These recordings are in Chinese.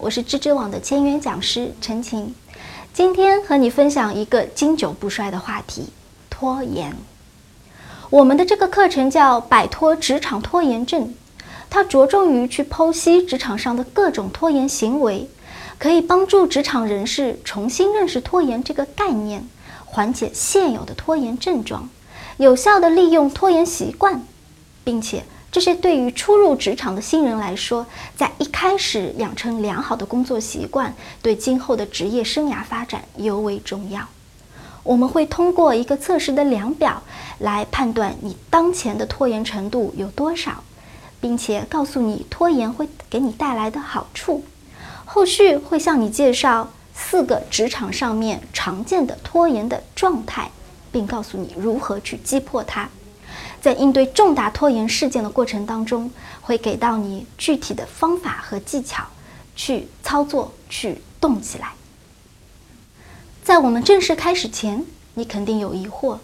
我是知知网的签约讲师陈晴，今天和你分享一个经久不衰的话题——拖延。我们的这个课程叫“摆脱职场拖延症”，它着重于去剖析职场上的各种拖延行为，可以帮助职场人士重新认识拖延这个概念，缓解现有的拖延症状，有效地利用拖延习惯，并且。这些对于初入职场的新人来说，在一开始养成良好的工作习惯，对今后的职业生涯发展尤为重要。我们会通过一个测试的量表来判断你当前的拖延程度有多少，并且告诉你拖延会给你带来的好处。后续会向你介绍四个职场上面常见的拖延的状态，并告诉你如何去击破它。在应对重大拖延事件的过程当中，会给到你具体的方法和技巧，去操作、去动起来。在我们正式开始前，你肯定有疑惑：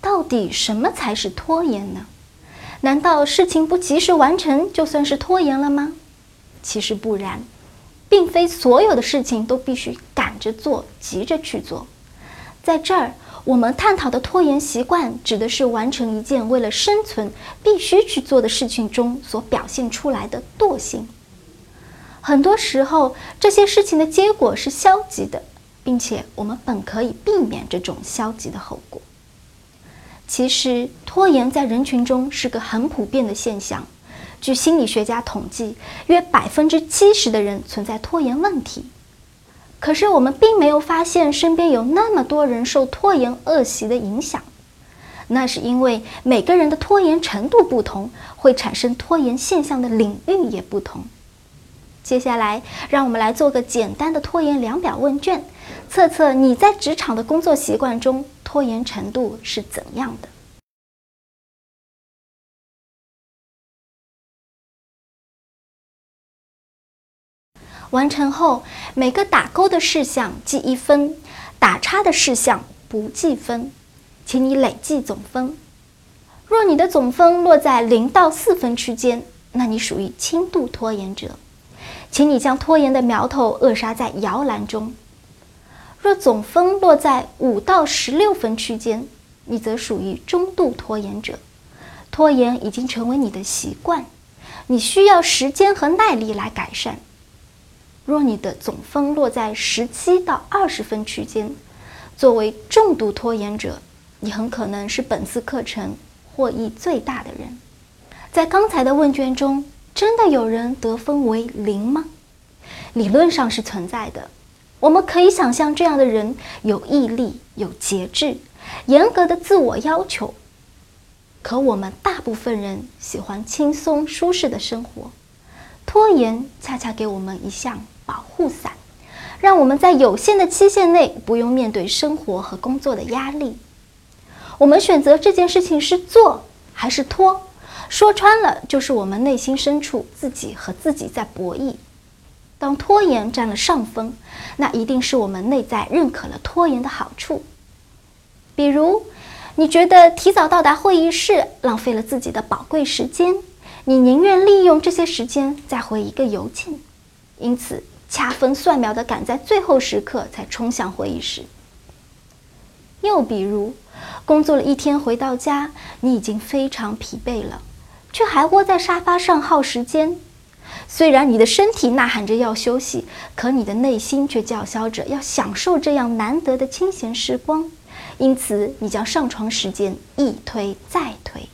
到底什么才是拖延呢？难道事情不及时完成就算是拖延了吗？其实不然，并非所有的事情都必须赶着做、急着去做。在这儿。我们探讨的拖延习惯，指的是完成一件为了生存必须去做的事情中所表现出来的惰性。很多时候，这些事情的结果是消极的，并且我们本可以避免这种消极的后果。其实，拖延在人群中是个很普遍的现象。据心理学家统计，约百分之七十的人存在拖延问题。可是我们并没有发现身边有那么多人受拖延恶习的影响，那是因为每个人的拖延程度不同，会产生拖延现象的领域也不同。接下来，让我们来做个简单的拖延量表问卷，测测你在职场的工作习惯中拖延程度是怎样的。完成后，每个打勾的事项记一分，打叉的事项不计分，请你累计总分。若你的总分落在零到四分区间，那你属于轻度拖延者，请你将拖延的苗头扼杀在摇篮中。若总分落在五到十六分区间，你则属于中度拖延者，拖延已经成为你的习惯，你需要时间和耐力来改善。若你的总分落在十七到二十分区间，作为重度拖延者，你很可能是本次课程获益最大的人。在刚才的问卷中，真的有人得分为零吗？理论上是存在的。我们可以想象，这样的人有毅力、有节制、严格的自我要求。可我们大部分人喜欢轻松舒适的生活，拖延恰恰给我们一项。保护伞，让我们在有限的期限内不用面对生活和工作的压力。我们选择这件事情是做还是拖，说穿了就是我们内心深处自己和自己在博弈。当拖延占了上风，那一定是我们内在认可了拖延的好处。比如，你觉得提早到达会议室浪费了自己的宝贵时间，你宁愿利用这些时间再回一个邮件，因此。掐分算秒的赶在最后时刻才冲向会议室。又比如，工作了一天回到家，你已经非常疲惫了，却还窝在沙发上耗时间。虽然你的身体呐喊着要休息，可你的内心却叫嚣着要享受这样难得的清闲时光。因此，你将上床时间一推再推。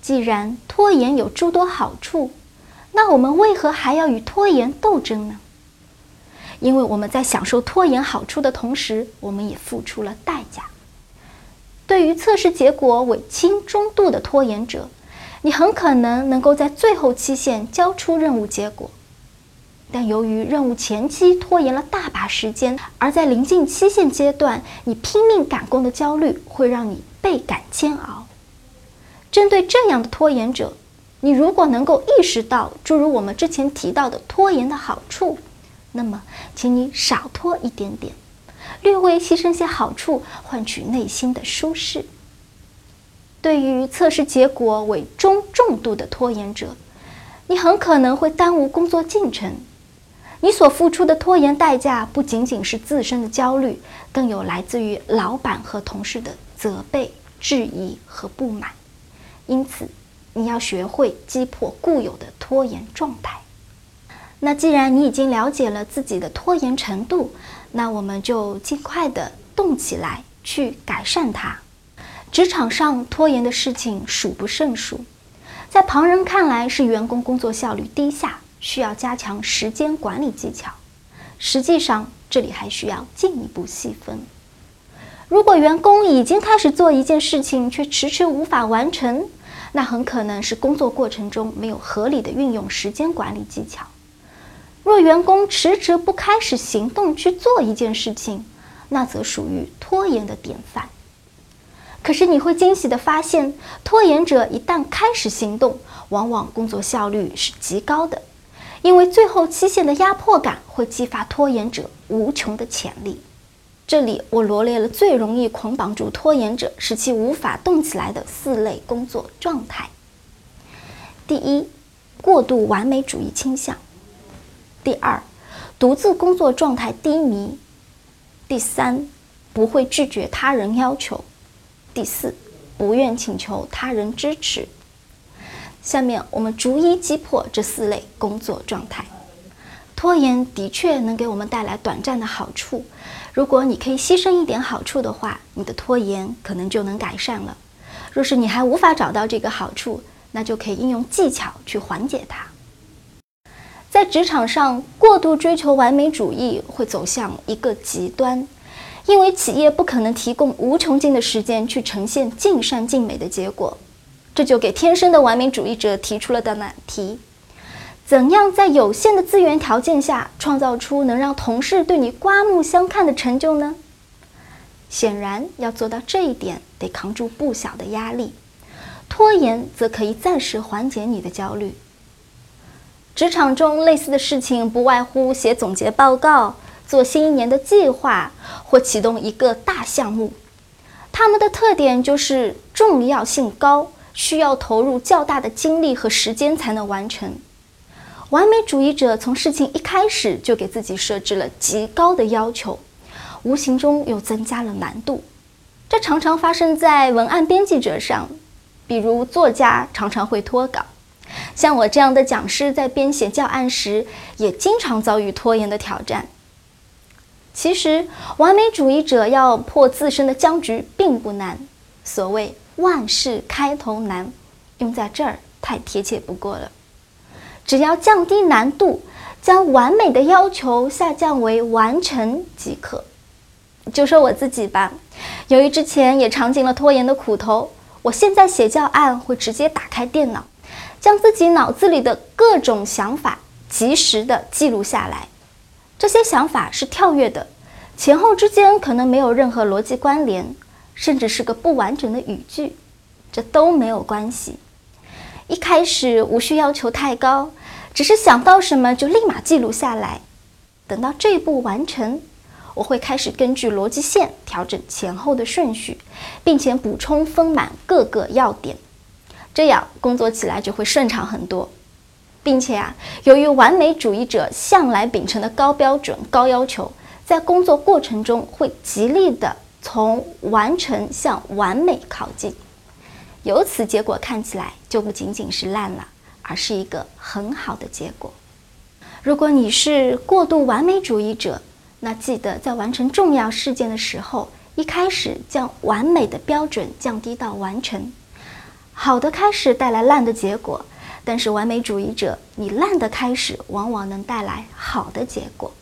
既然拖延有诸多好处。那我们为何还要与拖延斗争呢？因为我们在享受拖延好处的同时，我们也付出了代价。对于测试结果为轻中度的拖延者，你很可能能够在最后期限交出任务结果。但由于任务前期拖延了大把时间，而在临近期限阶段，你拼命赶工的焦虑会让你倍感煎熬。针对这样的拖延者，你如果能够意识到诸如我们之前提到的拖延的好处，那么，请你少拖一点点，略微牺牲些好处，换取内心的舒适。对于测试结果为中重度的拖延者，你很可能会耽误工作进程。你所付出的拖延代价不仅仅是自身的焦虑，更有来自于老板和同事的责备、质疑和不满。因此，你要学会击破固有的拖延状态。那既然你已经了解了自己的拖延程度，那我们就尽快的动起来去改善它。职场上拖延的事情数不胜数，在旁人看来是员工工作效率低下，需要加强时间管理技巧。实际上，这里还需要进一步细分。如果员工已经开始做一件事情，却迟迟无法完成，那很可能是工作过程中没有合理的运用时间管理技巧。若员工迟迟不开始行动去做一件事情，那则属于拖延的典范。可是你会惊喜地发现，拖延者一旦开始行动，往往工作效率是极高的，因为最后期限的压迫感会激发拖延者无穷的潜力。这里我罗列了最容易捆绑住拖延者，使其无法动起来的四类工作状态。第一，过度完美主义倾向。第二，独自工作状态低迷；第三，不会拒绝他人要求；第四，不愿请求他人支持。下面我们逐一击破这四类工作状态。拖延的确能给我们带来短暂的好处，如果你可以牺牲一点好处的话，你的拖延可能就能改善了。若是你还无法找到这个好处，那就可以应用技巧去缓解它。在职场上，过度追求完美主义会走向一个极端，因为企业不可能提供无穷尽的时间去呈现尽善尽美的结果，这就给天生的完美主义者提出了的难题：怎样在有限的资源条件下创造出能让同事对你刮目相看的成就呢？显然，要做到这一点，得扛住不小的压力。拖延则可以暂时缓解你的焦虑。职场中类似的事情不外乎写总结报告、做新一年的计划或启动一个大项目。它们的特点就是重要性高，需要投入较大的精力和时间才能完成。完美主义者从事情一开始就给自己设置了极高的要求，无形中又增加了难度。这常常发生在文案编辑者上，比如作家常常会脱稿。像我这样的讲师，在编写教案时，也经常遭遇拖延的挑战。其实，完美主义者要破自身的僵局并不难。所谓“万事开头难”，用在这儿太贴切不过了。只要降低难度，将完美的要求下降为完成即可。就说我自己吧，由于之前也尝尽了拖延的苦头，我现在写教案会直接打开电脑。将自己脑子里的各种想法及时的记录下来，这些想法是跳跃的，前后之间可能没有任何逻辑关联，甚至是个不完整的语句，这都没有关系。一开始无需要求太高，只是想到什么就立马记录下来。等到这一步完成，我会开始根据逻辑线调整前后的顺序，并且补充丰满各个要点。这样工作起来就会顺畅很多，并且啊，由于完美主义者向来秉承的高标准、高要求，在工作过程中会极力的从完成向完美靠近，由此结果看起来就不仅仅是烂了，而是一个很好的结果。如果你是过度完美主义者，那记得在完成重要事件的时候，一开始将完美的标准降低到完成。好的开始带来烂的结果，但是完美主义者，你烂的开始往往能带来好的结果。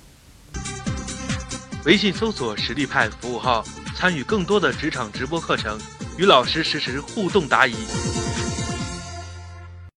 微信搜索“实力派”服务号，参与更多的职场直播课程，与老师实时互动答疑。